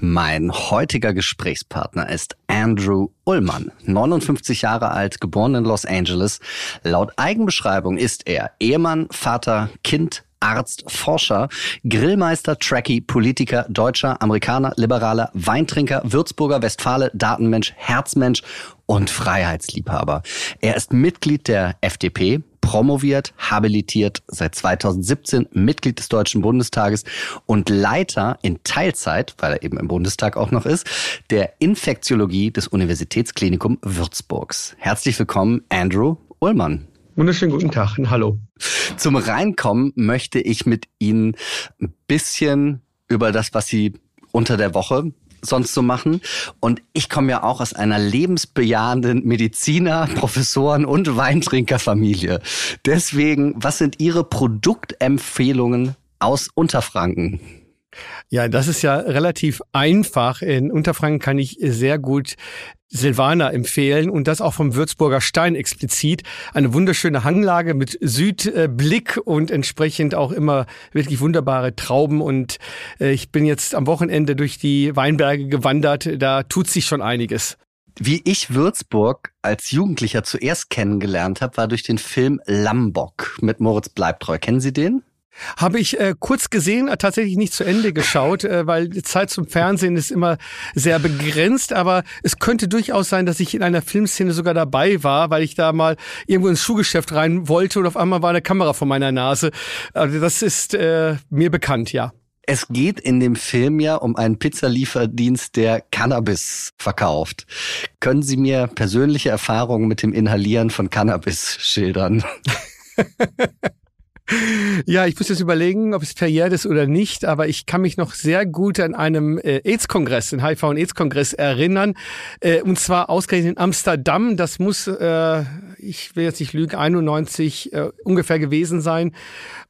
Mein heutiger Gesprächspartner ist Andrew Ullmann, 59 Jahre alt, geboren in Los Angeles. Laut Eigenbeschreibung ist er Ehemann, Vater, Kind, Arzt, Forscher, Grillmeister, Tracky, Politiker, Deutscher, Amerikaner, Liberaler, Weintrinker, Würzburger, Westfale, Datenmensch, Herzmensch und Freiheitsliebhaber. Er ist Mitglied der FDP, promoviert, habilitiert, seit 2017 Mitglied des Deutschen Bundestages und Leiter in Teilzeit, weil er eben im Bundestag auch noch ist, der Infektiologie des Universitätsklinikum Würzburgs. Herzlich willkommen, Andrew Ullmann. Wunderschönen guten Tag und hallo. Zum Reinkommen möchte ich mit Ihnen ein bisschen über das, was Sie unter der Woche sonst so machen. Und ich komme ja auch aus einer lebensbejahenden Mediziner, Professoren und Weintrinkerfamilie. Deswegen, was sind Ihre Produktempfehlungen aus Unterfranken? Ja, das ist ja relativ einfach. In Unterfranken kann ich sehr gut Silvaner empfehlen und das auch vom Würzburger Stein explizit. Eine wunderschöne Hanglage mit Südblick und entsprechend auch immer wirklich wunderbare Trauben. Und äh, ich bin jetzt am Wochenende durch die Weinberge gewandert. Da tut sich schon einiges. Wie ich Würzburg als Jugendlicher zuerst kennengelernt habe, war durch den Film Lambock mit Moritz Bleibtreu. Kennen Sie den? Habe ich äh, kurz gesehen, äh, tatsächlich nicht zu Ende geschaut, äh, weil die Zeit zum Fernsehen ist immer sehr begrenzt. Aber es könnte durchaus sein, dass ich in einer Filmszene sogar dabei war, weil ich da mal irgendwo ins Schuhgeschäft rein wollte und auf einmal war eine Kamera vor meiner Nase. Also das ist äh, mir bekannt, ja. Es geht in dem Film ja um einen Pizzalieferdienst, der Cannabis verkauft. Können Sie mir persönliche Erfahrungen mit dem Inhalieren von Cannabis schildern? Ja, ich muss jetzt überlegen, ob es verjährt ist oder nicht, aber ich kann mich noch sehr gut an einem äh, AIDS-Kongress, den HIV- und AIDS-Kongress erinnern, äh, und zwar ausgerechnet in Amsterdam. Das muss, äh, ich will jetzt nicht lügen, 91 äh, ungefähr gewesen sein.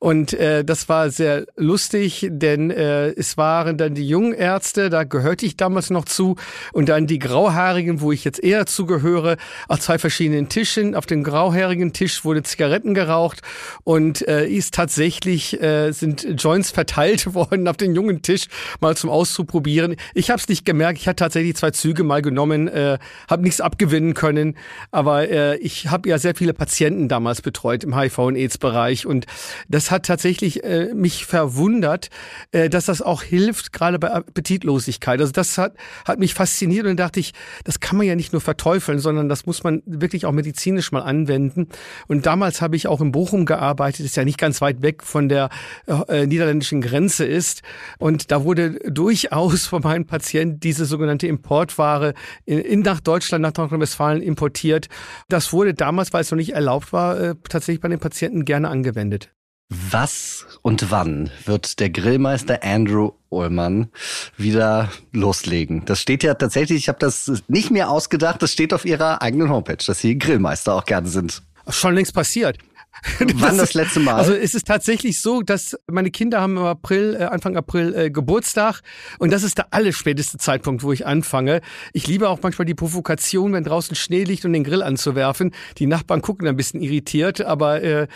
Und äh, das war sehr lustig, denn äh, es waren dann die jungen Ärzte, da gehörte ich damals noch zu, und dann die Grauhaarigen, wo ich jetzt eher zugehöre, auf zwei verschiedenen Tischen. Auf dem grauhaarigen Tisch wurde Zigaretten geraucht und äh, ist tatsächlich, äh, sind Joints verteilt worden auf den jungen Tisch, mal zum Auszuprobieren. Ich habe es nicht gemerkt, ich hatte tatsächlich zwei Züge mal genommen, äh, habe nichts abgewinnen können, aber äh, ich habe ja sehr viele Patienten damals betreut im HIV- und AIDS-Bereich und das hat tatsächlich äh, mich verwundert, äh, dass das auch hilft, gerade bei Appetitlosigkeit. Also das hat, hat mich fasziniert und dachte ich, das kann man ja nicht nur verteufeln, sondern das muss man wirklich auch medizinisch mal anwenden. Und damals habe ich auch in Bochum gearbeitet, ist ja nicht ganz weit weg von der äh, niederländischen Grenze ist. Und da wurde durchaus von meinen Patienten diese sogenannte Importware in, in nach Deutschland, nach Nordrhein-Westfalen importiert. Das wurde damals, weil es noch nicht erlaubt war, äh, tatsächlich bei den Patienten gerne angewendet. Was und wann wird der Grillmeister Andrew Ullmann wieder loslegen? Das steht ja tatsächlich, ich habe das nicht mehr ausgedacht, das steht auf ihrer eigenen Homepage, dass Sie Grillmeister auch gerne sind. Schon längst passiert. Wann das, das, letzte Mal? Also es ist tatsächlich so, dass meine Kinder haben im April, äh, Anfang April äh, Geburtstag und das ist der allerspäteste Zeitpunkt, wo ich anfange. Ich liebe auch manchmal die Provokation, wenn draußen Schnee liegt und den Grill anzuwerfen. Die Nachbarn gucken ein bisschen irritiert, aber äh,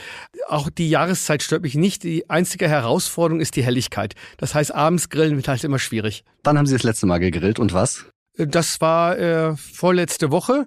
auch die Jahreszeit stört mich nicht. Die einzige Herausforderung ist die Helligkeit. Das heißt, abends grillen wird halt immer schwierig. Wann haben Sie das letzte Mal gegrillt und was? Das war äh, vorletzte Woche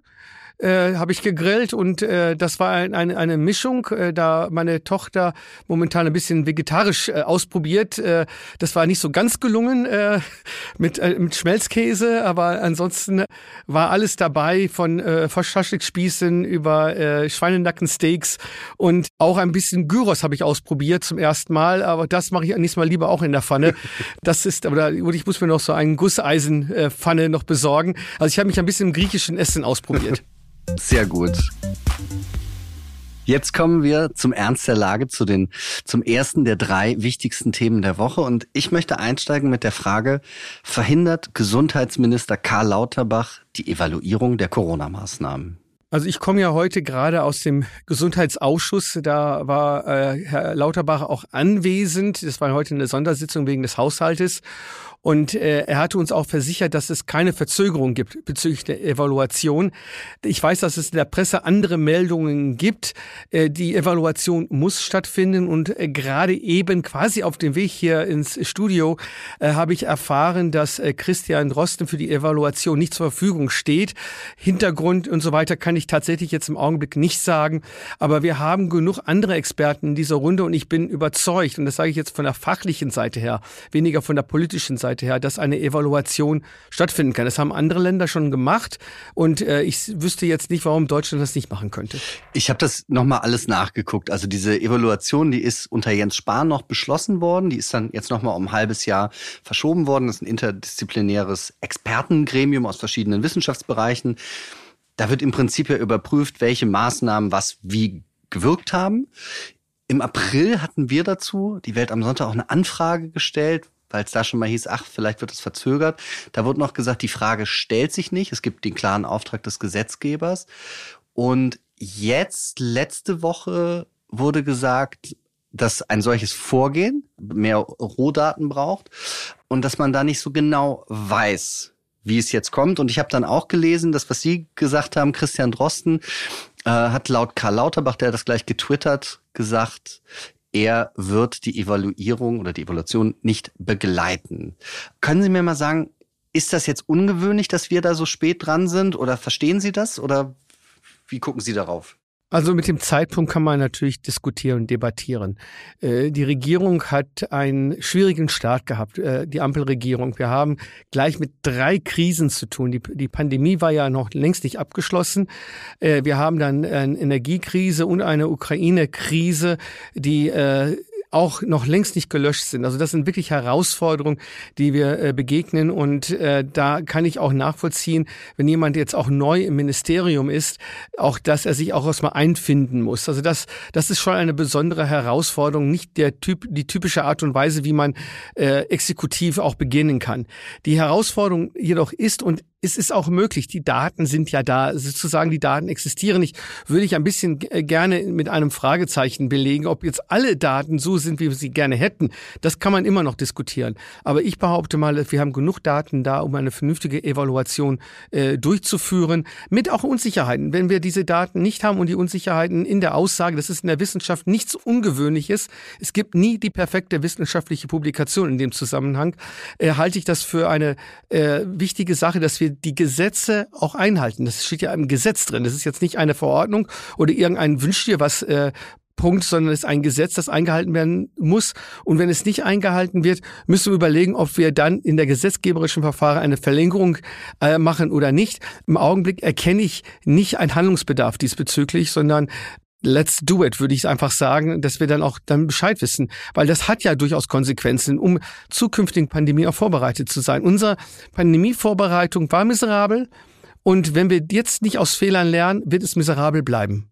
äh, habe ich gegrillt und äh, das war ein, eine, eine Mischung, äh, da meine Tochter momentan ein bisschen vegetarisch äh, ausprobiert. Äh, das war nicht so ganz gelungen äh, mit, äh, mit Schmelzkäse, aber ansonsten war alles dabei von äh, Froschschaschlikspießen über äh, Schweinenackensteaks und auch ein bisschen Gyros habe ich ausprobiert zum ersten Mal, aber das mache ich nächstes Mal lieber auch in der Pfanne. Das ist, aber ich muss mir noch so einen Gusseisenpfanne noch besorgen. Also ich habe mich ein bisschen im griechischen Essen ausprobiert. Sehr gut. Jetzt kommen wir zum Ernst der Lage, zu den, zum ersten der drei wichtigsten Themen der Woche. Und ich möchte einsteigen mit der Frage, verhindert Gesundheitsminister Karl Lauterbach die Evaluierung der Corona-Maßnahmen? Also ich komme ja heute gerade aus dem Gesundheitsausschuss. Da war äh, Herr Lauterbach auch anwesend. Das war heute eine Sondersitzung wegen des Haushaltes. Und äh, er hatte uns auch versichert, dass es keine Verzögerung gibt bezüglich der Evaluation. Ich weiß, dass es in der Presse andere Meldungen gibt. Äh, die Evaluation muss stattfinden und äh, gerade eben quasi auf dem Weg hier ins Studio äh, habe ich erfahren, dass äh, Christian Drosten für die Evaluation nicht zur Verfügung steht. Hintergrund und so weiter kann ich tatsächlich jetzt im Augenblick nicht sagen. Aber wir haben genug andere Experten in dieser Runde und ich bin überzeugt, und das sage ich jetzt von der fachlichen Seite her, weniger von der politischen Seite her, dass eine Evaluation stattfinden kann. Das haben andere Länder schon gemacht und äh, ich wüsste jetzt nicht, warum Deutschland das nicht machen könnte. Ich habe das nochmal alles nachgeguckt. Also diese Evaluation, die ist unter Jens Spahn noch beschlossen worden. Die ist dann jetzt nochmal um ein halbes Jahr verschoben worden. Das ist ein interdisziplinäres Expertengremium aus verschiedenen Wissenschaftsbereichen. Da wird im Prinzip ja überprüft, welche Maßnahmen was wie gewirkt haben. Im April hatten wir dazu, die Welt am Sonntag, auch eine Anfrage gestellt, weil es da schon mal hieß, ach, vielleicht wird es verzögert. Da wurde noch gesagt, die Frage stellt sich nicht. Es gibt den klaren Auftrag des Gesetzgebers. Und jetzt, letzte Woche, wurde gesagt, dass ein solches Vorgehen mehr Rohdaten braucht und dass man da nicht so genau weiß, wie es jetzt kommt. Und ich habe dann auch gelesen, dass was Sie gesagt haben, Christian Drosten, äh, hat laut Karl Lauterbach, der hat das gleich getwittert, gesagt, er wird die Evaluierung oder die Evaluation nicht begleiten. Können Sie mir mal sagen, ist das jetzt ungewöhnlich, dass wir da so spät dran sind oder verstehen Sie das oder wie gucken Sie darauf? Also mit dem Zeitpunkt kann man natürlich diskutieren und debattieren. Äh, die Regierung hat einen schwierigen Start gehabt, äh, die Ampelregierung. Wir haben gleich mit drei Krisen zu tun. Die, die Pandemie war ja noch längst nicht abgeschlossen. Äh, wir haben dann eine Energiekrise und eine Ukraine-Krise, die auch noch längst nicht gelöscht sind. Also das sind wirklich Herausforderungen, die wir äh, begegnen. Und äh, da kann ich auch nachvollziehen, wenn jemand jetzt auch neu im Ministerium ist, auch dass er sich auch erstmal einfinden muss. Also das, das ist schon eine besondere Herausforderung, nicht der Typ, die typische Art und Weise, wie man äh, exekutiv auch beginnen kann. Die Herausforderung jedoch ist und es ist auch möglich. Die Daten sind ja da, sozusagen die Daten existieren nicht. Würde ich ein bisschen äh, gerne mit einem Fragezeichen belegen, ob jetzt alle Daten so sind, wie wir sie gerne hätten. Das kann man immer noch diskutieren. Aber ich behaupte mal, wir haben genug Daten da, um eine vernünftige Evaluation äh, durchzuführen, mit auch Unsicherheiten. Wenn wir diese Daten nicht haben und die Unsicherheiten in der Aussage, das ist in der Wissenschaft nichts Ungewöhnliches. Es gibt nie die perfekte wissenschaftliche Publikation in dem Zusammenhang. Äh, halte ich das für eine äh, wichtige Sache, dass wir die Gesetze auch einhalten. Das steht ja im Gesetz drin. Das ist jetzt nicht eine Verordnung oder irgendein Wünsch dir was äh, Punkt, sondern es ist ein Gesetz, das eingehalten werden muss. Und wenn es nicht eingehalten wird, müssen wir überlegen, ob wir dann in der gesetzgeberischen Verfahren eine Verlängerung äh, machen oder nicht. Im Augenblick erkenne ich nicht einen Handlungsbedarf diesbezüglich, sondern let's do it, würde ich einfach sagen, dass wir dann auch dann Bescheid wissen. Weil das hat ja durchaus Konsequenzen, um zukünftigen Pandemie auch vorbereitet zu sein. Unsere Pandemievorbereitung war miserabel. Und wenn wir jetzt nicht aus Fehlern lernen, wird es miserabel bleiben.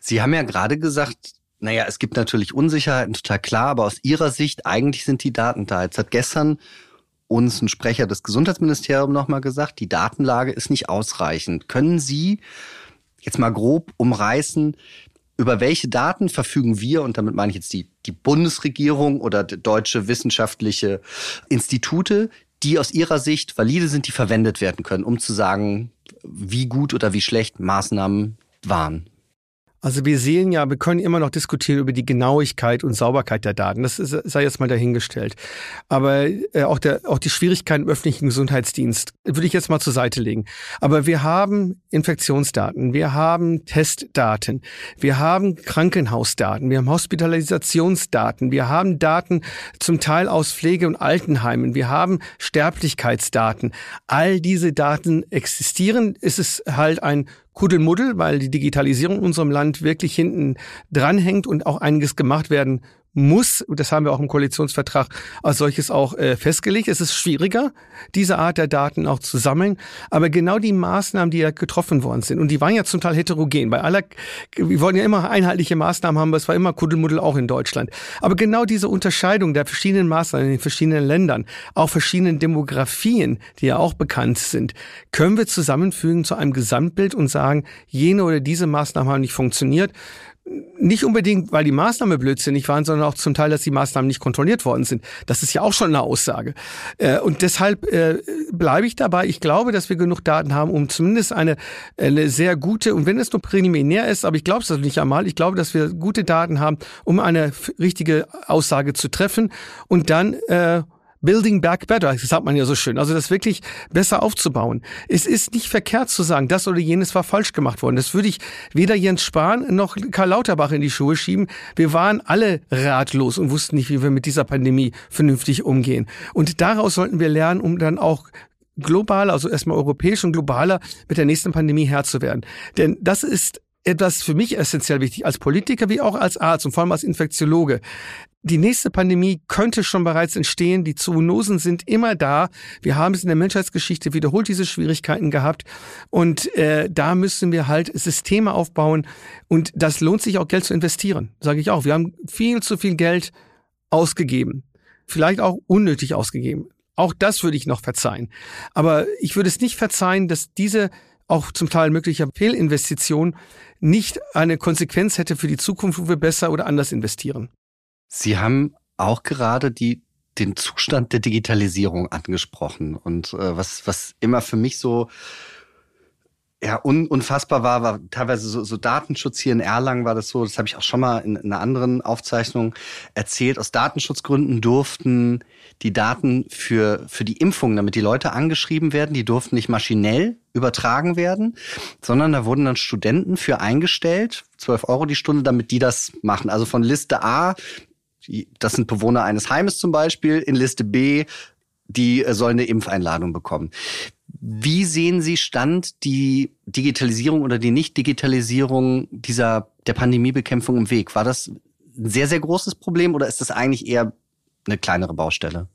Sie haben ja gerade gesagt, naja, es gibt natürlich Unsicherheiten, total klar, aber aus Ihrer Sicht, eigentlich sind die Daten da. Jetzt hat gestern uns ein Sprecher des Gesundheitsministeriums nochmal gesagt, die Datenlage ist nicht ausreichend. Können Sie jetzt mal grob umreißen, über welche Daten verfügen wir, und damit meine ich jetzt die, die Bundesregierung oder deutsche wissenschaftliche Institute, die aus ihrer Sicht valide sind, die verwendet werden können, um zu sagen, wie gut oder wie schlecht Maßnahmen waren? Also wir sehen ja, wir können immer noch diskutieren über die Genauigkeit und Sauberkeit der Daten. Das ist, sei jetzt mal dahingestellt. Aber äh, auch, der, auch die Schwierigkeiten im öffentlichen Gesundheitsdienst würde ich jetzt mal zur Seite legen. Aber wir haben Infektionsdaten, wir haben Testdaten, wir haben Krankenhausdaten, wir haben Hospitalisationsdaten, wir haben Daten zum Teil aus Pflege- und Altenheimen, wir haben Sterblichkeitsdaten. All diese Daten existieren. Es ist halt ein Kuddelmuddel, weil die Digitalisierung in unserem Land wirklich hinten dranhängt und auch einiges gemacht werden muss, das haben wir auch im Koalitionsvertrag als solches auch äh, festgelegt, es ist schwieriger, diese Art der Daten auch zu sammeln. Aber genau die Maßnahmen, die ja getroffen worden sind, und die waren ja zum Teil heterogen, bei aller, wir wollten ja immer einheitliche Maßnahmen haben, aber es war immer Kuddelmuddel auch in Deutschland. Aber genau diese Unterscheidung der verschiedenen Maßnahmen in den verschiedenen Ländern, auch verschiedenen Demografien, die ja auch bekannt sind, können wir zusammenfügen zu einem Gesamtbild und sagen, jene oder diese Maßnahmen haben nicht funktioniert nicht unbedingt, weil die Maßnahmen blödsinnig waren, sondern auch zum Teil, dass die Maßnahmen nicht kontrolliert worden sind. Das ist ja auch schon eine Aussage. Äh, und deshalb äh, bleibe ich dabei. Ich glaube, dass wir genug Daten haben, um zumindest eine, eine sehr gute, und wenn es nur präliminär ist, aber ich glaube es nicht einmal, ich glaube, dass wir gute Daten haben, um eine richtige Aussage zu treffen und dann äh, Building Back Better, das sagt man ja so schön. Also das wirklich besser aufzubauen. Es ist nicht verkehrt zu sagen, das oder jenes war falsch gemacht worden. Das würde ich weder Jens Spahn noch Karl Lauterbach in die Schuhe schieben. Wir waren alle ratlos und wussten nicht, wie wir mit dieser Pandemie vernünftig umgehen. Und daraus sollten wir lernen, um dann auch global, also erstmal europäisch und globaler mit der nächsten Pandemie Herr zu werden. Denn das ist etwas für mich essentiell wichtig, als Politiker wie auch als Arzt und vor allem als Infektiologe. Die nächste Pandemie könnte schon bereits entstehen. Die Zoonosen sind immer da. Wir haben es in der Menschheitsgeschichte wiederholt diese Schwierigkeiten gehabt. Und äh, da müssen wir halt Systeme aufbauen. Und das lohnt sich auch Geld zu investieren, sage ich auch. Wir haben viel zu viel Geld ausgegeben. Vielleicht auch unnötig ausgegeben. Auch das würde ich noch verzeihen. Aber ich würde es nicht verzeihen, dass diese auch zum Teil möglicher Fehlinvestition nicht eine Konsequenz hätte für die Zukunft, wo wir besser oder anders investieren. Sie haben auch gerade die den Zustand der Digitalisierung angesprochen und äh, was was immer für mich so ja, un, unfassbar war, war teilweise so, so Datenschutz hier in Erlangen war das so, das habe ich auch schon mal in, in einer anderen Aufzeichnung erzählt. Aus Datenschutzgründen durften die Daten für, für die Impfung, damit die Leute angeschrieben werden, die durften nicht maschinell übertragen werden, sondern da wurden dann Studenten für eingestellt, 12 Euro die Stunde, damit die das machen. Also von Liste A, das sind Bewohner eines Heimes zum Beispiel, in Liste B, die äh, sollen eine Impfeinladung bekommen. Wie sehen Sie Stand die Digitalisierung oder die Nicht-Digitalisierung dieser der Pandemiebekämpfung im Weg? War das ein sehr, sehr großes Problem oder ist das eigentlich eher eine kleinere Baustelle?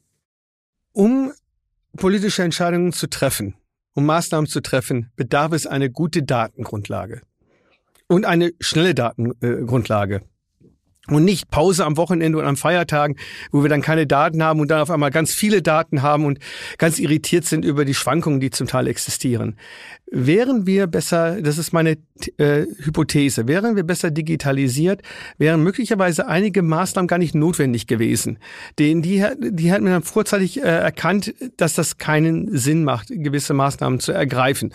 Um politische Entscheidungen zu treffen, um Maßnahmen zu treffen, bedarf es eine gute Datengrundlage und eine schnelle Datengrundlage und nicht Pause am Wochenende und am Feiertagen, wo wir dann keine Daten haben und dann auf einmal ganz viele Daten haben und ganz irritiert sind über die Schwankungen, die zum Teil existieren. Wären wir besser, das ist meine äh, Hypothese, wären wir besser digitalisiert, wären möglicherweise einige Maßnahmen gar nicht notwendig gewesen. Den, die, die hätten wir dann vorzeitig äh, erkannt, dass das keinen Sinn macht, gewisse Maßnahmen zu ergreifen.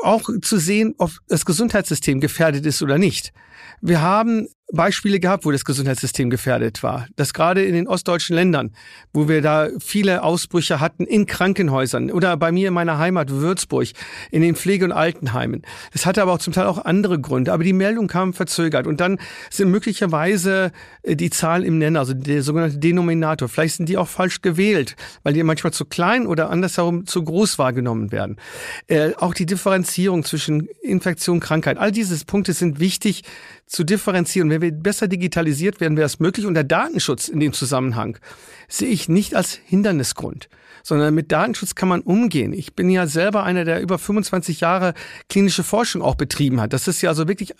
Auch zu sehen, ob das Gesundheitssystem gefährdet ist oder nicht. Wir haben Beispiele gehabt, wo das Gesundheitssystem gefährdet war. Das gerade in den ostdeutschen Ländern, wo wir da viele Ausbrüche hatten in Krankenhäusern oder bei mir in meiner Heimat Würzburg, in den Pflege- und Altenheimen. Das hatte aber auch zum Teil auch andere Gründe. Aber die Meldung kam verzögert. Und dann sind möglicherweise äh, die Zahlen im Nenner, also der sogenannte Denominator, vielleicht sind die auch falsch gewählt, weil die manchmal zu klein oder andersherum zu groß wahrgenommen werden. Äh, auch die Differenzierung zwischen Infektion, Krankheit, all diese Punkte sind wichtig zu differenzieren. Wenn wir besser digitalisiert werden, wäre es möglich. Und der Datenschutz in dem Zusammenhang sehe ich nicht als Hindernisgrund, sondern mit Datenschutz kann man umgehen. Ich bin ja selber einer, der über 25 Jahre klinische Forschung auch betrieben hat. Das ist ja also wirklich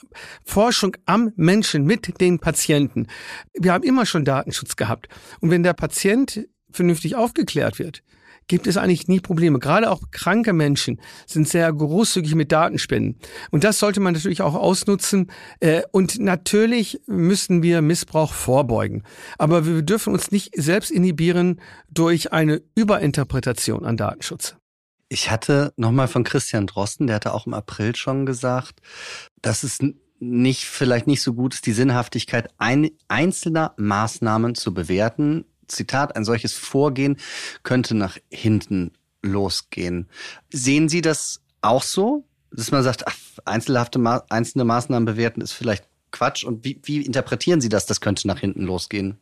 Forschung am Menschen mit den Patienten. Wir haben immer schon Datenschutz gehabt. Und wenn der Patient vernünftig aufgeklärt wird, gibt es eigentlich nie Probleme. Gerade auch kranke Menschen sind sehr großzügig mit Datenspenden. Und das sollte man natürlich auch ausnutzen. Äh, und natürlich müssen wir Missbrauch vorbeugen. Aber wir dürfen uns nicht selbst inhibieren durch eine Überinterpretation an Datenschutz. Ich hatte nochmal von Christian Drosten, der hatte auch im April schon gesagt, dass es nicht, vielleicht nicht so gut ist, die Sinnhaftigkeit ein, einzelner Maßnahmen zu bewerten, Zitat, ein solches Vorgehen könnte nach hinten losgehen. Sehen Sie das auch so? Dass man sagt, ach, einzelhafte Ma einzelne Maßnahmen bewerten ist vielleicht Quatsch. Und wie, wie interpretieren Sie das, das könnte nach hinten losgehen?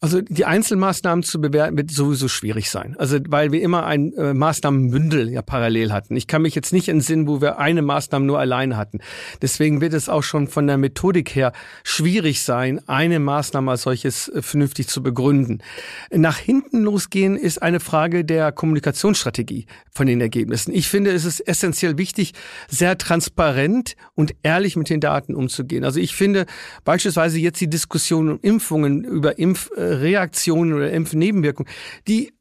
Also die Einzelmaßnahmen zu bewerten wird sowieso schwierig sein. Also weil wir immer ein äh, Maßnahmenbündel ja parallel hatten. Ich kann mich jetzt nicht entsinnen, wo wir eine Maßnahme nur alleine hatten. Deswegen wird es auch schon von der Methodik her schwierig sein, eine Maßnahme als solches äh, vernünftig zu begründen. Nach hinten losgehen ist eine Frage der Kommunikationsstrategie von den Ergebnissen. Ich finde, es ist essentiell wichtig, sehr transparent und ehrlich mit den Daten umzugehen. Also ich finde beispielsweise jetzt die Diskussion um Impfungen über Impf äh, Reaktionen oder Impfnebenwirkungen, die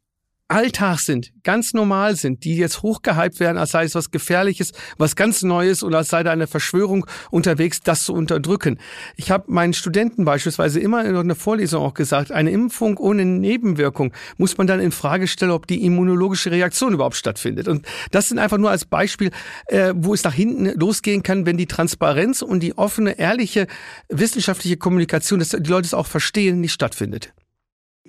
Alltag sind, ganz normal sind, die jetzt hochgehypt werden, als sei es was Gefährliches, was ganz Neues oder als sei da eine Verschwörung unterwegs, das zu unterdrücken. Ich habe meinen Studenten beispielsweise immer in einer Vorlesung auch gesagt, eine Impfung ohne Nebenwirkung muss man dann in Frage stellen, ob die immunologische Reaktion überhaupt stattfindet. Und das sind einfach nur als Beispiel, äh, wo es nach hinten losgehen kann, wenn die Transparenz und die offene, ehrliche wissenschaftliche Kommunikation, dass die Leute es auch verstehen, nicht stattfindet.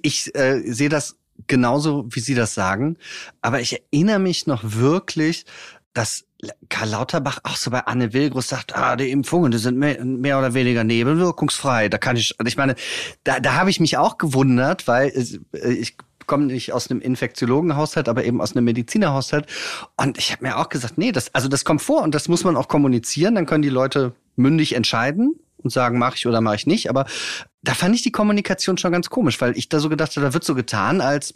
Ich äh, sehe das genauso, wie Sie das sagen. Aber ich erinnere mich noch wirklich, dass Karl Lauterbach auch so bei Anne Wilgrus sagt, ah, die Impfungen, die sind mehr, mehr oder weniger nebenwirkungsfrei. Da kann ich, ich meine, da, da habe ich mich auch gewundert, weil äh, ich komme nicht aus einem Infektiologenhaushalt, aber eben aus einem Medizinerhaushalt. Und ich habe mir auch gesagt, nee, das, also das kommt vor und das muss man auch kommunizieren. Dann können die Leute mündig entscheiden und sagen, mache ich oder mache ich nicht. Aber da fand ich die Kommunikation schon ganz komisch, weil ich da so gedacht habe, da wird so getan, als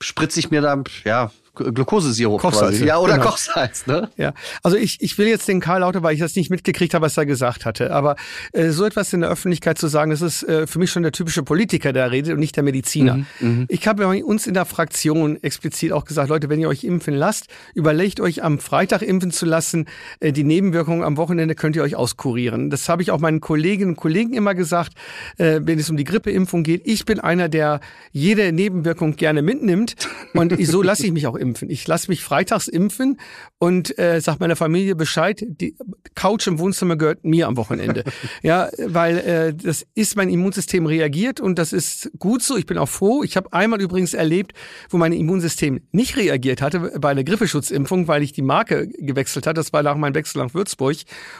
spritze ich mir da, ja, Glukosesirup Kochsalz, quasi. Ja, oder genau. Kochsalz, ne? Ja, also ich, ich will jetzt den Karl Lauter, weil ich das nicht mitgekriegt habe, was er gesagt hatte. Aber äh, so etwas in der Öffentlichkeit zu sagen, das ist äh, für mich schon der typische Politiker, der redet und nicht der Mediziner. Mhm, mhm. ich habe uns in der Fraktion explizit auch gesagt, Leute, wenn ihr euch impfen lasst, überlegt euch am Freitag impfen zu lassen. Äh, die Nebenwirkungen am Wochenende könnt ihr euch auskurieren. Das habe ich auch meinen Kolleginnen und Kollegen immer gesagt, äh, wenn es um die Grippeimpfung geht. Ich bin einer, der jede Nebenwirkung gerne mitnimmt und so lasse ich mich auch impfen. Ich lasse mich freitags impfen und äh, sage meiner Familie Bescheid, die Couch im Wohnzimmer gehört mir am Wochenende. ja, weil äh, das ist mein Immunsystem reagiert und das ist gut so. Ich bin auch froh. Ich habe einmal übrigens erlebt, wo mein Immunsystem nicht reagiert hatte bei einer Grippeschutzimpfung, weil ich die Marke gewechselt hatte. Das war nach meinem Wechsel nach Würzburg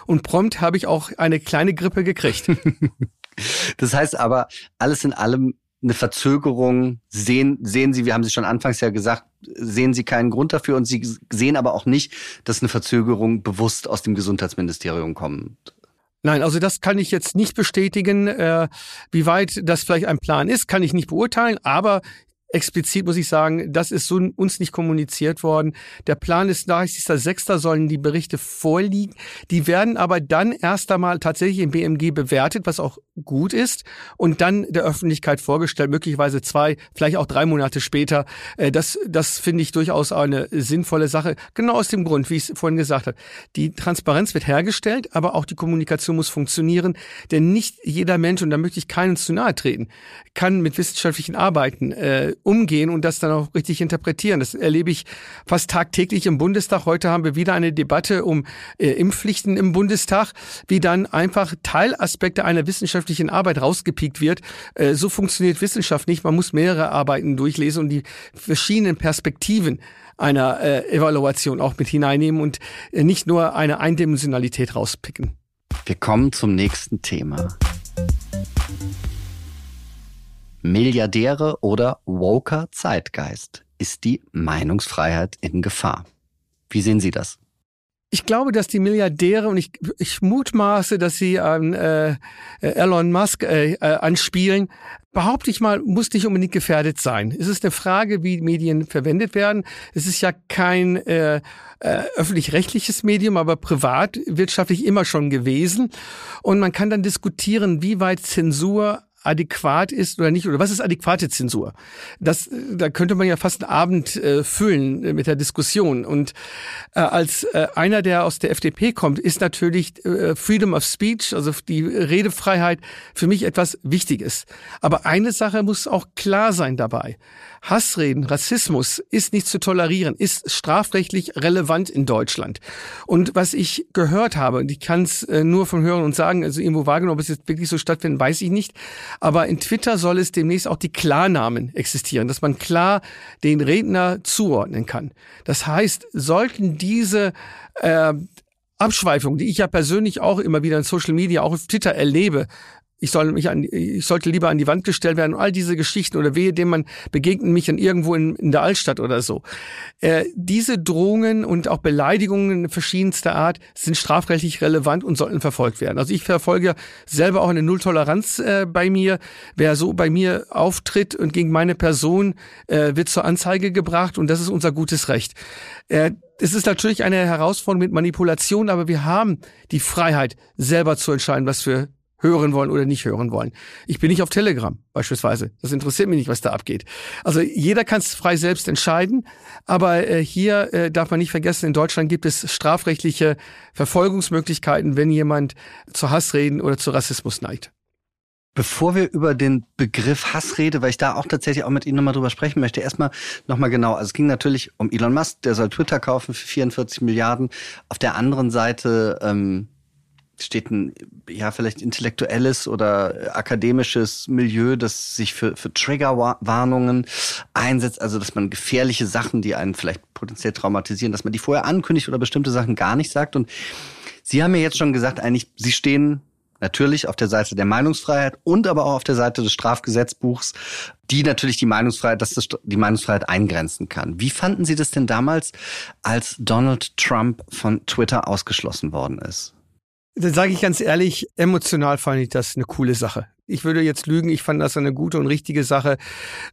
und prompt habe ich auch eine kleine Grippe gekriegt. Das heißt aber, alles in allem eine Verzögerung sehen, sehen Sie, wir haben Sie schon anfangs ja gesagt, sehen Sie keinen Grund dafür und Sie sehen aber auch nicht, dass eine Verzögerung bewusst aus dem Gesundheitsministerium kommt. Nein, also das kann ich jetzt nicht bestätigen. Äh, wie weit das vielleicht ein Plan ist, kann ich nicht beurteilen. Aber explizit muss ich sagen, das ist so uns nicht kommuniziert worden. Der Plan ist 30.06. sollen die Berichte vorliegen. Die werden aber dann erst einmal tatsächlich im BMG bewertet, was auch gut ist, und dann der Öffentlichkeit vorgestellt, möglicherweise zwei, vielleicht auch drei Monate später. Äh, das, das finde ich durchaus eine sinnvolle Sache. Genau aus dem Grund, wie ich es vorhin gesagt habe. Die Transparenz wird hergestellt, aber auch die Kommunikation muss funktionieren, denn nicht jeder Mensch, und da möchte ich keinen zu nahe treten, kann mit wissenschaftlichen Arbeiten äh, umgehen und das dann auch richtig interpretieren. Das erlebe ich fast tagtäglich im Bundestag. Heute haben wir wieder eine Debatte um äh, Impfpflichten im Bundestag, wie dann einfach Teilaspekte einer wissenschaftlichen Arbeit rausgepiekt wird. Äh, so funktioniert Wissenschaft nicht. Man muss mehrere Arbeiten durchlesen und die verschiedenen Perspektiven einer äh, Evaluation auch mit hineinnehmen und äh, nicht nur eine Eindimensionalität rauspicken. Wir kommen zum nächsten Thema. Milliardäre oder woker Zeitgeist? Ist die Meinungsfreiheit in Gefahr? Wie sehen Sie das? Ich glaube, dass die Milliardäre und ich, ich mutmaße, dass sie an äh, Elon Musk äh, äh, anspielen, behaupte ich mal, muss nicht unbedingt gefährdet sein. Es ist eine Frage, wie Medien verwendet werden. Es ist ja kein äh, äh, öffentlich-rechtliches Medium, aber privatwirtschaftlich immer schon gewesen. Und man kann dann diskutieren, wie weit Zensur adäquat ist oder nicht, oder was ist adäquate Zensur? Das, da könnte man ja fast einen Abend äh, füllen äh, mit der Diskussion. Und äh, als äh, einer, der aus der FDP kommt, ist natürlich äh, Freedom of Speech, also die Redefreiheit, für mich etwas Wichtiges. Aber eine Sache muss auch klar sein dabei. Hassreden, Rassismus ist nicht zu tolerieren, ist strafrechtlich relevant in Deutschland. Und was ich gehört habe, und ich kann es äh, nur von hören und sagen, also irgendwo wahrgenommen, ob es jetzt wirklich so stattfindet, weiß ich nicht. Aber in Twitter soll es demnächst auch die Klarnamen existieren, dass man klar den Redner zuordnen kann. Das heißt, sollten diese äh, Abschweifungen, die ich ja persönlich auch immer wieder in Social Media, auch auf Twitter erlebe, ich soll mich an, ich sollte lieber an die Wand gestellt werden und all diese Geschichten oder wehe, dem man begegnet mich dann irgendwo in, in der Altstadt oder so. Äh, diese Drohungen und auch Beleidigungen verschiedenster Art sind strafrechtlich relevant und sollten verfolgt werden. Also ich verfolge selber auch eine Nulltoleranz äh, bei mir. Wer so bei mir auftritt und gegen meine Person äh, wird zur Anzeige gebracht und das ist unser gutes Recht. Äh, es ist natürlich eine Herausforderung mit Manipulation, aber wir haben die Freiheit, selber zu entscheiden, was für hören wollen oder nicht hören wollen. Ich bin nicht auf Telegram beispielsweise. Das interessiert mich nicht, was da abgeht. Also jeder kann es frei selbst entscheiden, aber äh, hier äh, darf man nicht vergessen, in Deutschland gibt es strafrechtliche Verfolgungsmöglichkeiten, wenn jemand zu Hassreden oder zu Rassismus neigt. Bevor wir über den Begriff Hassrede, weil ich da auch tatsächlich auch mit Ihnen nochmal drüber sprechen möchte, erstmal nochmal genau. Also es ging natürlich um Elon Musk, der soll Twitter kaufen für 44 Milliarden. Auf der anderen Seite ähm, steht ein, ja, vielleicht intellektuelles oder akademisches Milieu, das sich für, für Triggerwarnungen einsetzt, also dass man gefährliche Sachen, die einen vielleicht potenziell traumatisieren, dass man die vorher ankündigt oder bestimmte Sachen gar nicht sagt. Und Sie haben ja jetzt schon gesagt, eigentlich, Sie stehen natürlich auf der Seite der Meinungsfreiheit und aber auch auf der Seite des Strafgesetzbuchs, die natürlich die Meinungsfreiheit, dass das die Meinungsfreiheit eingrenzen kann. Wie fanden Sie das denn damals, als Donald Trump von Twitter ausgeschlossen worden ist? Dann sage ich ganz ehrlich, emotional fand ich das eine coole Sache. Ich würde jetzt lügen, ich fand das eine gute und richtige Sache.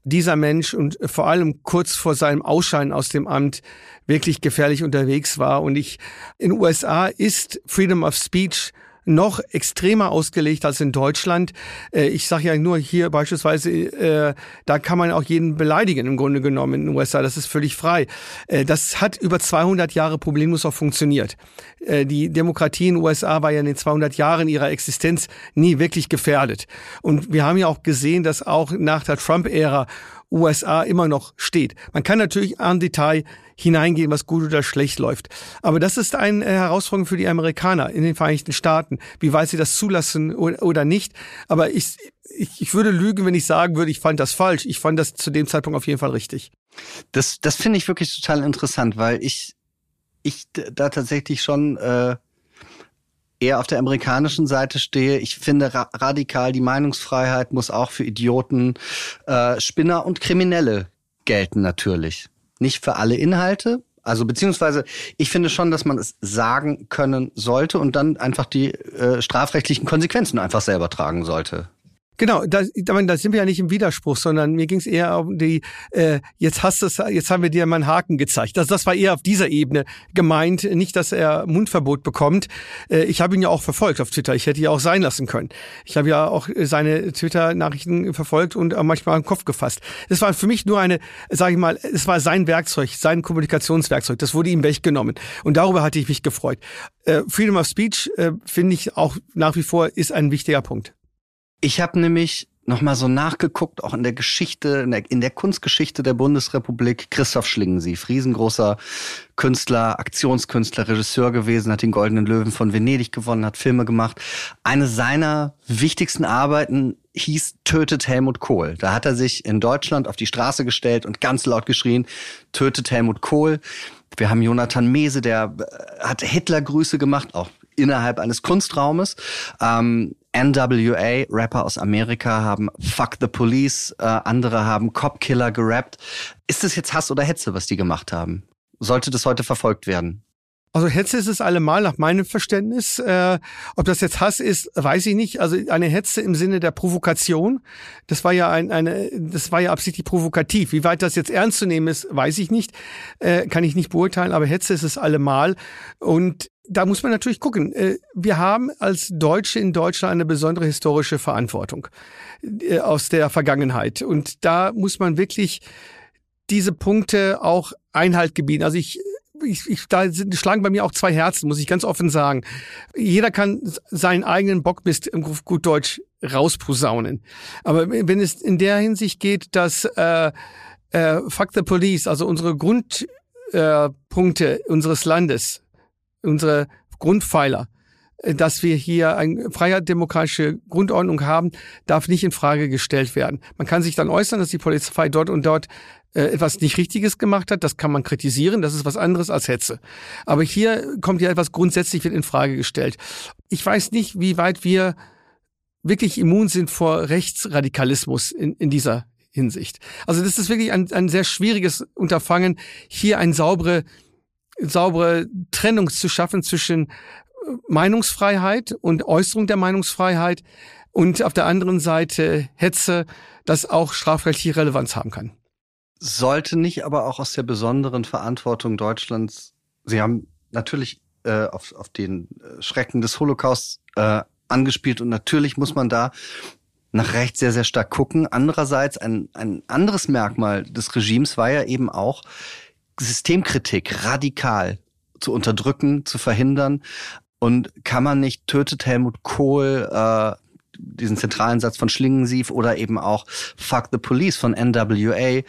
Dieser Mensch und vor allem kurz vor seinem Ausscheiden aus dem Amt wirklich gefährlich unterwegs war. Und ich, in USA ist Freedom of Speech noch extremer ausgelegt als in Deutschland. Äh, ich sage ja nur hier beispielsweise, äh, da kann man auch jeden beleidigen im Grunde genommen in den USA. Das ist völlig frei. Äh, das hat über 200 Jahre problemlos auch funktioniert. Die Demokratie in den USA war ja in den 200 Jahren ihrer Existenz nie wirklich gefährdet. Und wir haben ja auch gesehen, dass auch nach der Trump-Ära USA immer noch steht. Man kann natürlich an Detail hineingehen, was gut oder schlecht läuft. Aber das ist eine Herausforderung für die Amerikaner in den Vereinigten Staaten, wie weit sie das zulassen oder nicht. Aber ich, ich, ich würde lügen, wenn ich sagen würde, ich fand das falsch. Ich fand das zu dem Zeitpunkt auf jeden Fall richtig. Das, das finde ich wirklich total interessant, weil ich, ich da tatsächlich schon äh, eher auf der amerikanischen Seite stehe. Ich finde ra radikal, die Meinungsfreiheit muss auch für Idioten, äh, Spinner und Kriminelle gelten natürlich. Nicht für alle Inhalte. Also beziehungsweise ich finde schon, dass man es sagen können sollte und dann einfach die äh, strafrechtlichen Konsequenzen einfach selber tragen sollte. Genau, da, da sind wir ja nicht im Widerspruch, sondern mir ging es eher um die, äh, jetzt hast du jetzt haben wir dir mal einen Haken gezeigt. Also das war eher auf dieser Ebene gemeint, nicht, dass er Mundverbot bekommt. Äh, ich habe ihn ja auch verfolgt auf Twitter, ich hätte ihn auch sein lassen können. Ich habe ja auch seine Twitter-Nachrichten verfolgt und manchmal im Kopf gefasst. Das war für mich nur eine, sage ich mal, es war sein Werkzeug, sein Kommunikationswerkzeug, das wurde ihm weggenommen. Und darüber hatte ich mich gefreut. Äh, Freedom of Speech, äh, finde ich auch nach wie vor, ist ein wichtiger Punkt. Ich habe nämlich nochmal so nachgeguckt, auch in der Geschichte, in der, in der Kunstgeschichte der Bundesrepublik. Christoph Schlingensief, riesengroßer Künstler, Aktionskünstler, Regisseur gewesen, hat den Goldenen Löwen von Venedig gewonnen, hat Filme gemacht. Eine seiner wichtigsten Arbeiten hieß Tötet Helmut Kohl. Da hat er sich in Deutschland auf die Straße gestellt und ganz laut geschrien, Tötet Helmut Kohl. Wir haben Jonathan Mese, der äh, hat Hitler-Grüße gemacht, auch innerhalb eines Kunstraumes. Ähm, NWA, Rapper aus Amerika, haben Fuck the Police, äh, andere haben Cop Killer gerappt. Ist das jetzt Hass oder Hetze, was die gemacht haben? Sollte das heute verfolgt werden? Also Hetze ist es allemal nach meinem Verständnis. Äh, ob das jetzt Hass ist, weiß ich nicht. Also eine Hetze im Sinne der Provokation, das war ja ein, eine, das war ja absichtlich provokativ. Wie weit das jetzt ernst zu nehmen ist, weiß ich nicht, äh, kann ich nicht beurteilen. Aber Hetze ist es allemal und da muss man natürlich gucken. Äh, wir haben als Deutsche in Deutschland eine besondere historische Verantwortung äh, aus der Vergangenheit. Und da muss man wirklich diese Punkte auch Einhalt gebieten. Also ich, ich, ich da schlagen bei mir auch zwei Herzen, muss ich ganz offen sagen. Jeder kann seinen eigenen Bockmist im gut Deutsch rausposaunen. Aber wenn es in der Hinsicht geht, dass äh, äh, Fuck the Police, also unsere Grundpunkte äh, unseres Landes, unsere Grundpfeiler, äh, dass wir hier eine freie demokratische Grundordnung haben, darf nicht in Frage gestellt werden. Man kann sich dann äußern, dass die Polizei dort und dort äh, etwas nicht Richtiges gemacht hat. Das kann man kritisieren. Das ist was anderes als Hetze. Aber hier kommt ja etwas grundsätzlich in Frage gestellt. Ich weiß nicht, wie weit wir wirklich immun sind vor Rechtsradikalismus in, in dieser Hinsicht. Also das ist wirklich ein, ein sehr schwieriges Unterfangen, hier eine saubere saubere Trennung zu schaffen zwischen äh, Meinungsfreiheit und Äußerung der Meinungsfreiheit und auf der anderen Seite Hetze, das auch strafrechtliche Relevanz haben kann. Sollte nicht aber auch aus der besonderen Verantwortung Deutschlands, Sie haben natürlich äh, auf, auf den äh, Schrecken des Holocaust äh, angespielt und natürlich muss man da nach rechts sehr, sehr stark gucken. Andererseits ein, ein anderes Merkmal des Regimes war ja eben auch Systemkritik radikal zu unterdrücken, zu verhindern. Und kann man nicht tötet Helmut Kohl äh, diesen zentralen Satz von Schlingensief oder eben auch Fuck the Police von NWA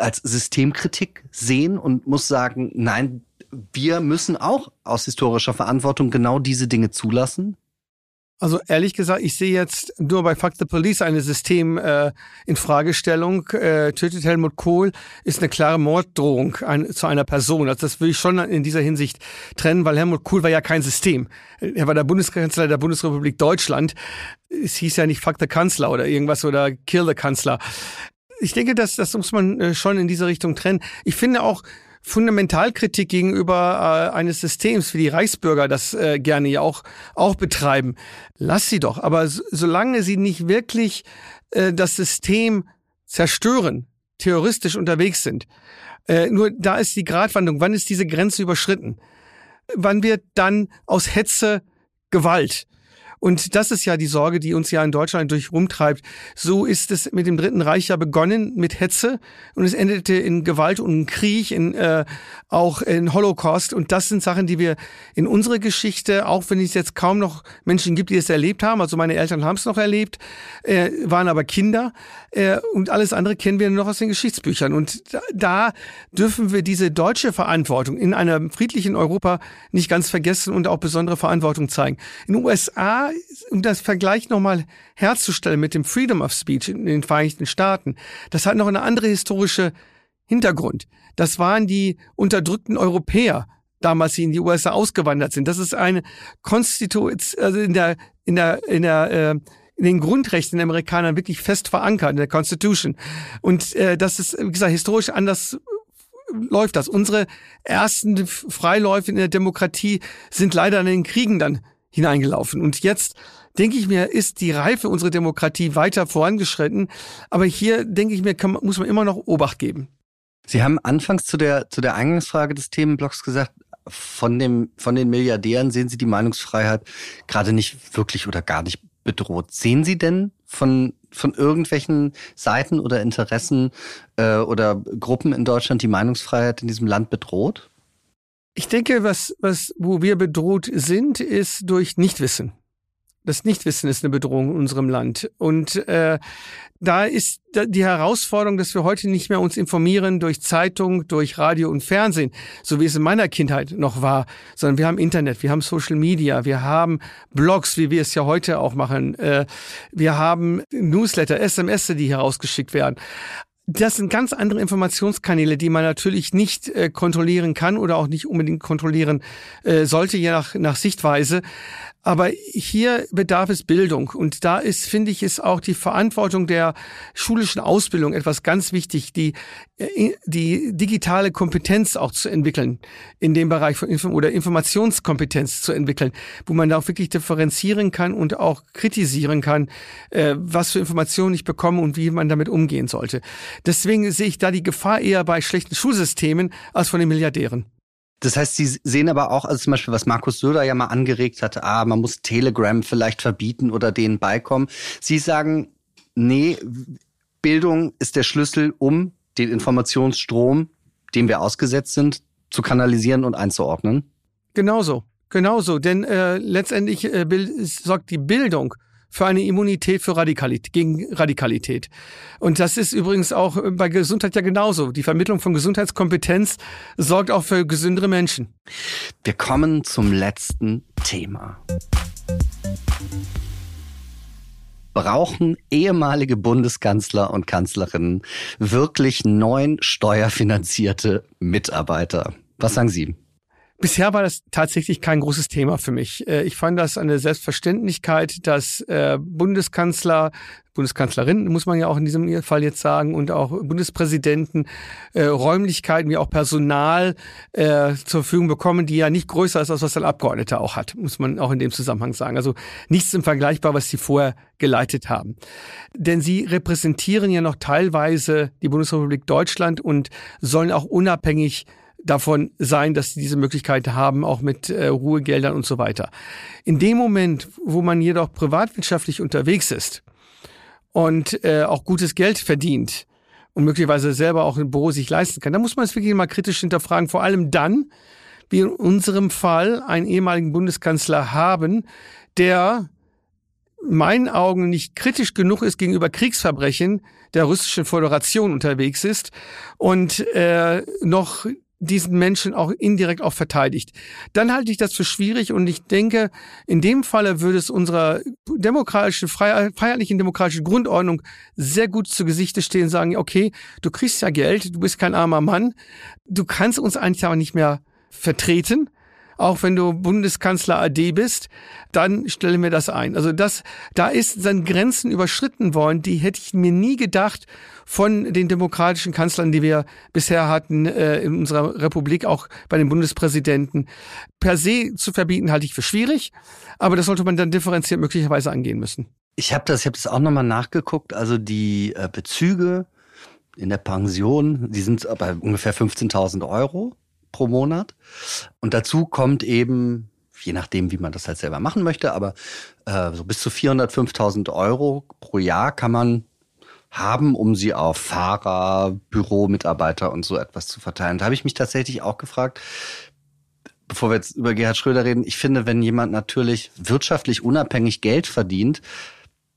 als Systemkritik sehen und muss sagen, nein, wir müssen auch aus historischer Verantwortung genau diese Dinge zulassen? Also ehrlich gesagt, ich sehe jetzt nur bei Fuck the Police eine System äh, in Fragestellung. Äh, tötet Helmut Kohl ist eine klare Morddrohung ein, zu einer Person. Also das will ich schon in dieser Hinsicht trennen, weil Helmut Kohl war ja kein System. Er war der Bundeskanzler der Bundesrepublik Deutschland. Es hieß ja nicht Fuck the Kanzler oder irgendwas oder Kill the Kanzler. Ich denke, das, das muss man äh, schon in diese Richtung trennen. Ich finde auch, Fundamentalkritik gegenüber äh, eines Systems, wie die Reichsbürger das äh, gerne ja auch, auch betreiben. Lass sie doch. Aber so, solange sie nicht wirklich äh, das System zerstören, terroristisch unterwegs sind, äh, nur da ist die Gratwanderung. Wann ist diese Grenze überschritten? Wann wird dann aus Hetze Gewalt? Und das ist ja die Sorge, die uns ja in Deutschland durch rumtreibt. So ist es mit dem Dritten Reich ja begonnen mit Hetze und es endete in Gewalt und Krieg, in, äh, auch in Holocaust. Und das sind Sachen, die wir in unserer Geschichte, auch wenn es jetzt kaum noch Menschen gibt, die es erlebt haben, also meine Eltern haben es noch erlebt, äh, waren aber Kinder äh, und alles andere kennen wir noch aus den Geschichtsbüchern. Und da, da dürfen wir diese deutsche Verantwortung in einem friedlichen Europa nicht ganz vergessen und auch besondere Verantwortung zeigen. In den USA um das Vergleich nochmal herzustellen mit dem Freedom of Speech in den Vereinigten Staaten, das hat noch eine andere historische Hintergrund. Das waren die unterdrückten Europäer, damals sie in die USA ausgewandert sind. Das ist eine Konstitution, also in der, in der, in der, äh, in den Grundrechten der Amerikaner wirklich fest verankert, in der Constitution. Und äh, das ist, wie gesagt, historisch anders läuft das. Unsere ersten Freiläufe in der Demokratie sind leider in den Kriegen dann hineingelaufen. Und jetzt denke ich mir, ist die Reife unserer Demokratie weiter vorangeschritten. Aber hier denke ich mir, kann, muss man immer noch Obacht geben. Sie haben anfangs zu der, zu der Eingangsfrage des Themenblocks gesagt, von dem, von den Milliardären sehen Sie die Meinungsfreiheit gerade nicht wirklich oder gar nicht bedroht. Sehen Sie denn von, von irgendwelchen Seiten oder Interessen äh, oder Gruppen in Deutschland die Meinungsfreiheit in diesem Land bedroht? Ich denke, was, was, wo wir bedroht sind, ist durch Nichtwissen. Das Nichtwissen ist eine Bedrohung in unserem Land. Und äh, da ist die Herausforderung, dass wir heute nicht mehr uns informieren durch Zeitung, durch Radio und Fernsehen, so wie es in meiner Kindheit noch war, sondern wir haben Internet, wir haben Social Media, wir haben Blogs, wie wir es ja heute auch machen, äh, wir haben Newsletter, SMS, die herausgeschickt werden. Das sind ganz andere Informationskanäle, die man natürlich nicht äh, kontrollieren kann oder auch nicht unbedingt kontrollieren äh, sollte, je nach, nach Sichtweise. Aber hier bedarf es Bildung. Und da ist, finde ich, ist auch die Verantwortung der schulischen Ausbildung etwas ganz wichtig, die, äh, die digitale Kompetenz auch zu entwickeln in dem Bereich von Inform oder Informationskompetenz zu entwickeln, wo man da auch wirklich differenzieren kann und auch kritisieren kann, äh, was für Informationen ich bekomme und wie man damit umgehen sollte. Deswegen sehe ich da die Gefahr eher bei schlechten Schulsystemen als von den Milliardären. Das heißt, Sie sehen aber auch, also zum Beispiel, was Markus Söder ja mal angeregt hatte, ah, man muss Telegram vielleicht verbieten oder denen beikommen. Sie sagen, nee, Bildung ist der Schlüssel, um den Informationsstrom, dem wir ausgesetzt sind, zu kanalisieren und einzuordnen. Genauso, genauso. Denn äh, letztendlich äh, sorgt die Bildung für eine Immunität für Radikalität, gegen Radikalität. Und das ist übrigens auch bei Gesundheit ja genauso. Die Vermittlung von Gesundheitskompetenz sorgt auch für gesündere Menschen. Wir kommen zum letzten Thema. Brauchen ehemalige Bundeskanzler und Kanzlerinnen wirklich neun steuerfinanzierte Mitarbeiter? Was sagen Sie? Bisher war das tatsächlich kein großes Thema für mich. Äh, ich fand das eine Selbstverständlichkeit, dass äh, Bundeskanzler, Bundeskanzlerin, muss man ja auch in diesem Fall jetzt sagen, und auch Bundespräsidenten äh, Räumlichkeiten wie auch Personal zur Verfügung bekommen, die ja nicht größer ist, als was ein Abgeordneter auch hat, muss man auch in dem Zusammenhang sagen. Also nichts im Vergleichbar, was sie vorher geleitet haben. Denn sie repräsentieren ja noch teilweise die Bundesrepublik Deutschland und sollen auch unabhängig davon sein, dass sie diese Möglichkeit haben, auch mit äh, Ruhegeldern und so weiter. In dem Moment, wo man jedoch privatwirtschaftlich unterwegs ist und äh, auch gutes Geld verdient und möglicherweise selber auch ein Büro sich leisten kann, dann muss man es wirklich mal kritisch hinterfragen, vor allem dann, wie in unserem Fall einen ehemaligen Bundeskanzler haben, der in meinen Augen nicht kritisch genug ist gegenüber Kriegsverbrechen der russischen Föderation unterwegs ist und äh, noch diesen Menschen auch indirekt auch verteidigt. Dann halte ich das für schwierig und ich denke, in dem Falle würde es unserer demokratischen, freiheitlichen demokratischen Grundordnung sehr gut zu Gesichte stehen, sagen, okay, du kriegst ja Geld, du bist kein armer Mann, du kannst uns eigentlich aber nicht mehr vertreten auch wenn du Bundeskanzler AD bist, dann stelle mir das ein. Also das, da ist dann Grenzen überschritten worden, die hätte ich mir nie gedacht von den demokratischen Kanzlern, die wir bisher hatten äh, in unserer Republik, auch bei den Bundespräsidenten. Per se zu verbieten halte ich für schwierig, aber das sollte man dann differenziert möglicherweise angehen müssen. Ich habe das, ich habe das auch nochmal nachgeguckt. Also die äh, Bezüge in der Pension, die sind bei ungefähr 15.000 Euro pro Monat. Und dazu kommt eben, je nachdem, wie man das halt selber machen möchte, aber äh, so bis zu 405.000 Euro pro Jahr kann man haben, um sie auf Fahrer, Büromitarbeiter und so etwas zu verteilen. Da habe ich mich tatsächlich auch gefragt, bevor wir jetzt über Gerhard Schröder reden, ich finde, wenn jemand natürlich wirtschaftlich unabhängig Geld verdient,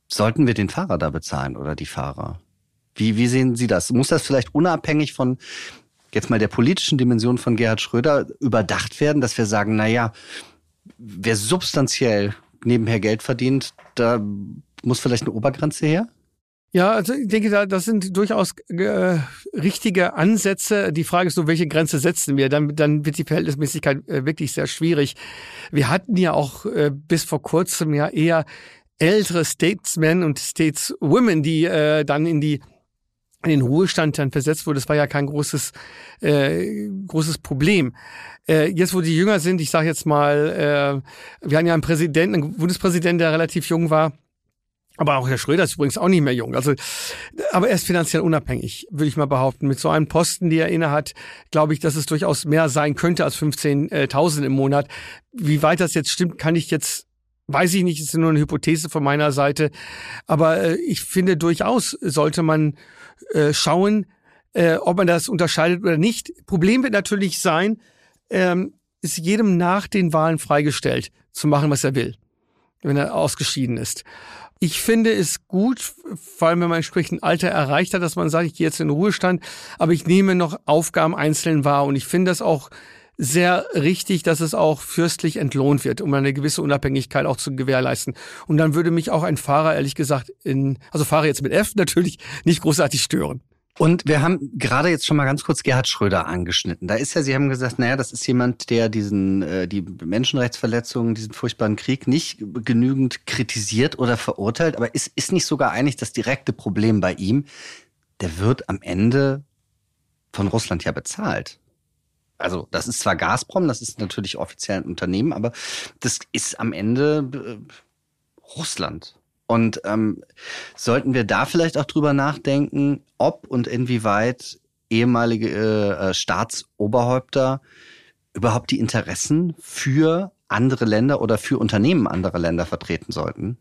sollten wir den Fahrer da bezahlen oder die Fahrer. Wie, wie sehen Sie das? Muss das vielleicht unabhängig von jetzt mal der politischen Dimension von Gerhard Schröder überdacht werden, dass wir sagen, na ja, wer substanziell nebenher Geld verdient, da muss vielleicht eine Obergrenze her? Ja, also ich denke, da, das sind durchaus äh, richtige Ansätze. Die Frage ist nur, welche Grenze setzen wir? Dann, dann wird die Verhältnismäßigkeit äh, wirklich sehr schwierig. Wir hatten ja auch äh, bis vor kurzem ja eher ältere Statesmen und Stateswomen, die äh, dann in die in den Ruhestand dann versetzt wurde, das war ja kein großes, äh, großes Problem. Äh, jetzt, wo die jünger sind, ich sage jetzt mal, äh, wir hatten ja einen Präsidenten, einen Bundespräsidenten, der relativ jung war, aber auch Herr Schröder ist übrigens auch nicht mehr jung. Also, aber er ist finanziell unabhängig, würde ich mal behaupten. Mit so einem Posten, die er inne hat, glaube ich, dass es durchaus mehr sein könnte als 15.000 im Monat. Wie weit das jetzt stimmt, kann ich jetzt Weiß ich nicht, ist nur eine Hypothese von meiner Seite. Aber äh, ich finde durchaus sollte man äh, schauen, äh, ob man das unterscheidet oder nicht. Problem wird natürlich sein, ähm, ist jedem nach den Wahlen freigestellt, zu machen, was er will, wenn er ausgeschieden ist. Ich finde es gut, vor allem wenn man entsprechend Alter erreicht hat, dass man sagt, ich gehe jetzt in Ruhestand, aber ich nehme noch Aufgaben einzeln wahr. Und ich finde das auch sehr richtig, dass es auch fürstlich entlohnt wird, um eine gewisse Unabhängigkeit auch zu gewährleisten. Und dann würde mich auch ein Fahrer, ehrlich gesagt, in, also Fahrer jetzt mit F natürlich, nicht großartig stören. Und wir haben gerade jetzt schon mal ganz kurz Gerhard Schröder angeschnitten. Da ist ja, Sie haben gesagt, naja, das ist jemand, der diesen, äh, die Menschenrechtsverletzungen, diesen furchtbaren Krieg nicht genügend kritisiert oder verurteilt. Aber ist, ist nicht sogar eigentlich das direkte Problem bei ihm, der wird am Ende von Russland ja bezahlt also das ist zwar Gazprom, das ist natürlich offiziell ein Unternehmen, aber das ist am Ende äh, Russland. Und ähm, sollten wir da vielleicht auch drüber nachdenken, ob und inwieweit ehemalige äh, Staatsoberhäupter überhaupt die Interessen für andere Länder oder für Unternehmen anderer Länder vertreten sollten?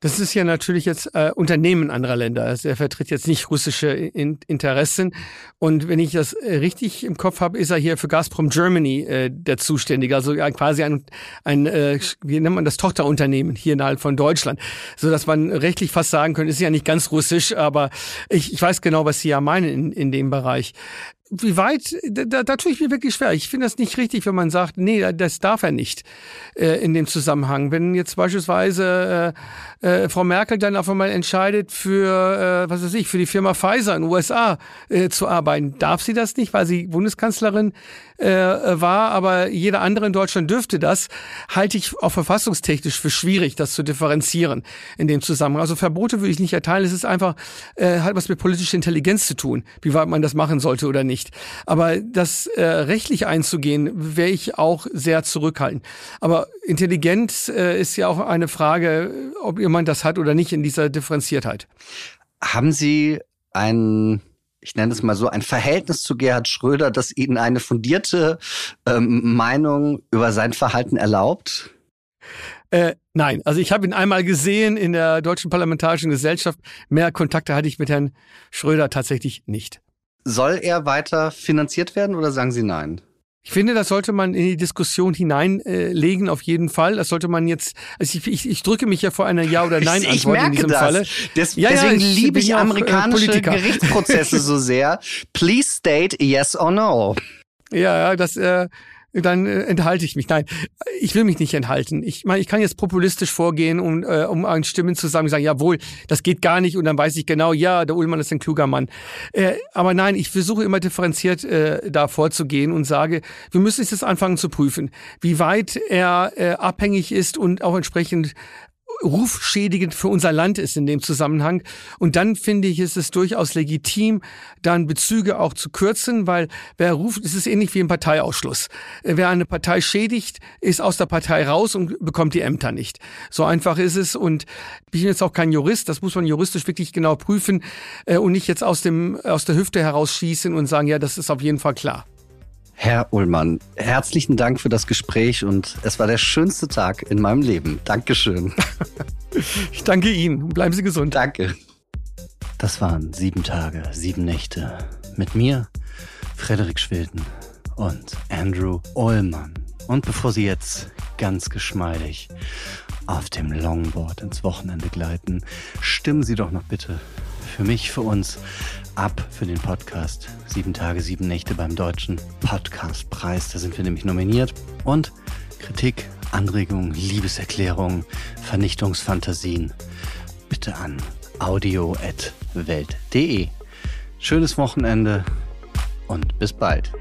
Das ist ja natürlich jetzt äh, Unternehmen anderer Länder. Also er vertritt jetzt nicht russische in Interessen. Und wenn ich das äh, richtig im Kopf habe, ist er hier für Gazprom Germany äh, der Zuständige. Also äh, quasi ein, ein äh, wie nennt man das, Tochterunternehmen hier innerhalb von Deutschland. So dass man rechtlich fast sagen könnte, ist ja nicht ganz russisch, aber ich, ich weiß genau, was Sie ja meinen in, in dem Bereich wie weit, da, da tue ich mir wirklich schwer. Ich finde das nicht richtig, wenn man sagt, nee, das darf er nicht äh, in dem Zusammenhang. Wenn jetzt beispielsweise äh, Frau Merkel dann auf einmal entscheidet, für, äh, was weiß ich, für die Firma Pfizer in den USA äh, zu arbeiten, darf sie das nicht, weil sie Bundeskanzlerin äh, war, aber jeder andere in Deutschland dürfte das, halte ich auch verfassungstechnisch für schwierig, das zu differenzieren in dem Zusammenhang. Also Verbote würde ich nicht erteilen. Es ist einfach, äh, hat was mit politischer Intelligenz zu tun, wie weit man das machen sollte oder nicht. Aber das äh, rechtlich einzugehen, wäre ich auch sehr zurückhaltend. Aber Intelligenz äh, ist ja auch eine Frage, ob jemand das hat oder nicht in dieser Differenziertheit. Haben Sie einen ich nenne es mal so, ein Verhältnis zu Gerhard Schröder, das Ihnen eine fundierte ähm, Meinung über sein Verhalten erlaubt? Äh, nein, also ich habe ihn einmal gesehen in der Deutschen Parlamentarischen Gesellschaft. Mehr Kontakte hatte ich mit Herrn Schröder tatsächlich nicht. Soll er weiter finanziert werden oder sagen Sie nein? Ich finde, das sollte man in die Diskussion hineinlegen, äh, auf jeden Fall. Das sollte man jetzt, also ich, ich, ich drücke mich ja vor einer Ja- oder Nein-Antwort in diesem das. Falle. Des, ja, deswegen ja, liebe ich amerikanische äh, Gerichtsprozesse so sehr. Please state yes or no. Ja, ja, das, äh, dann äh, enthalte ich mich. Nein, ich will mich nicht enthalten. Ich meine, ich kann jetzt populistisch vorgehen, um, äh, um an Stimmen zu sagen, sagen, jawohl, das geht gar nicht und dann weiß ich genau, ja, der Ullmann ist ein kluger Mann. Äh, aber nein, ich versuche immer differenziert äh, da vorzugehen und sage, wir müssen jetzt anfangen zu prüfen, wie weit er äh, abhängig ist und auch entsprechend rufschädigend für unser Land ist in dem Zusammenhang. Und dann finde ich, ist es durchaus legitim, dann Bezüge auch zu kürzen, weil wer ruft, es ist ähnlich wie ein Parteiausschluss. Wer eine Partei schädigt, ist aus der Partei raus und bekommt die Ämter nicht. So einfach ist es. Und ich bin jetzt auch kein Jurist, das muss man juristisch wirklich genau prüfen äh, und nicht jetzt aus dem, aus der Hüfte herausschießen und sagen, ja, das ist auf jeden Fall klar. Herr Ullmann, herzlichen Dank für das Gespräch und es war der schönste Tag in meinem Leben. Dankeschön. Ich danke Ihnen. Bleiben Sie gesund. Danke. Das waren sieben Tage, sieben Nächte mit mir, Frederik Schwilden und Andrew Ullmann. Und bevor Sie jetzt ganz geschmeidig auf dem Longboard ins Wochenende gleiten, stimmen Sie doch noch bitte für mich, für uns ab für den Podcast. Sieben Tage, sieben Nächte beim Deutschen Podcastpreis. Da sind wir nämlich nominiert. Und Kritik, Anregungen, Liebeserklärungen, Vernichtungsfantasien bitte an audio.welt.de. Schönes Wochenende und bis bald.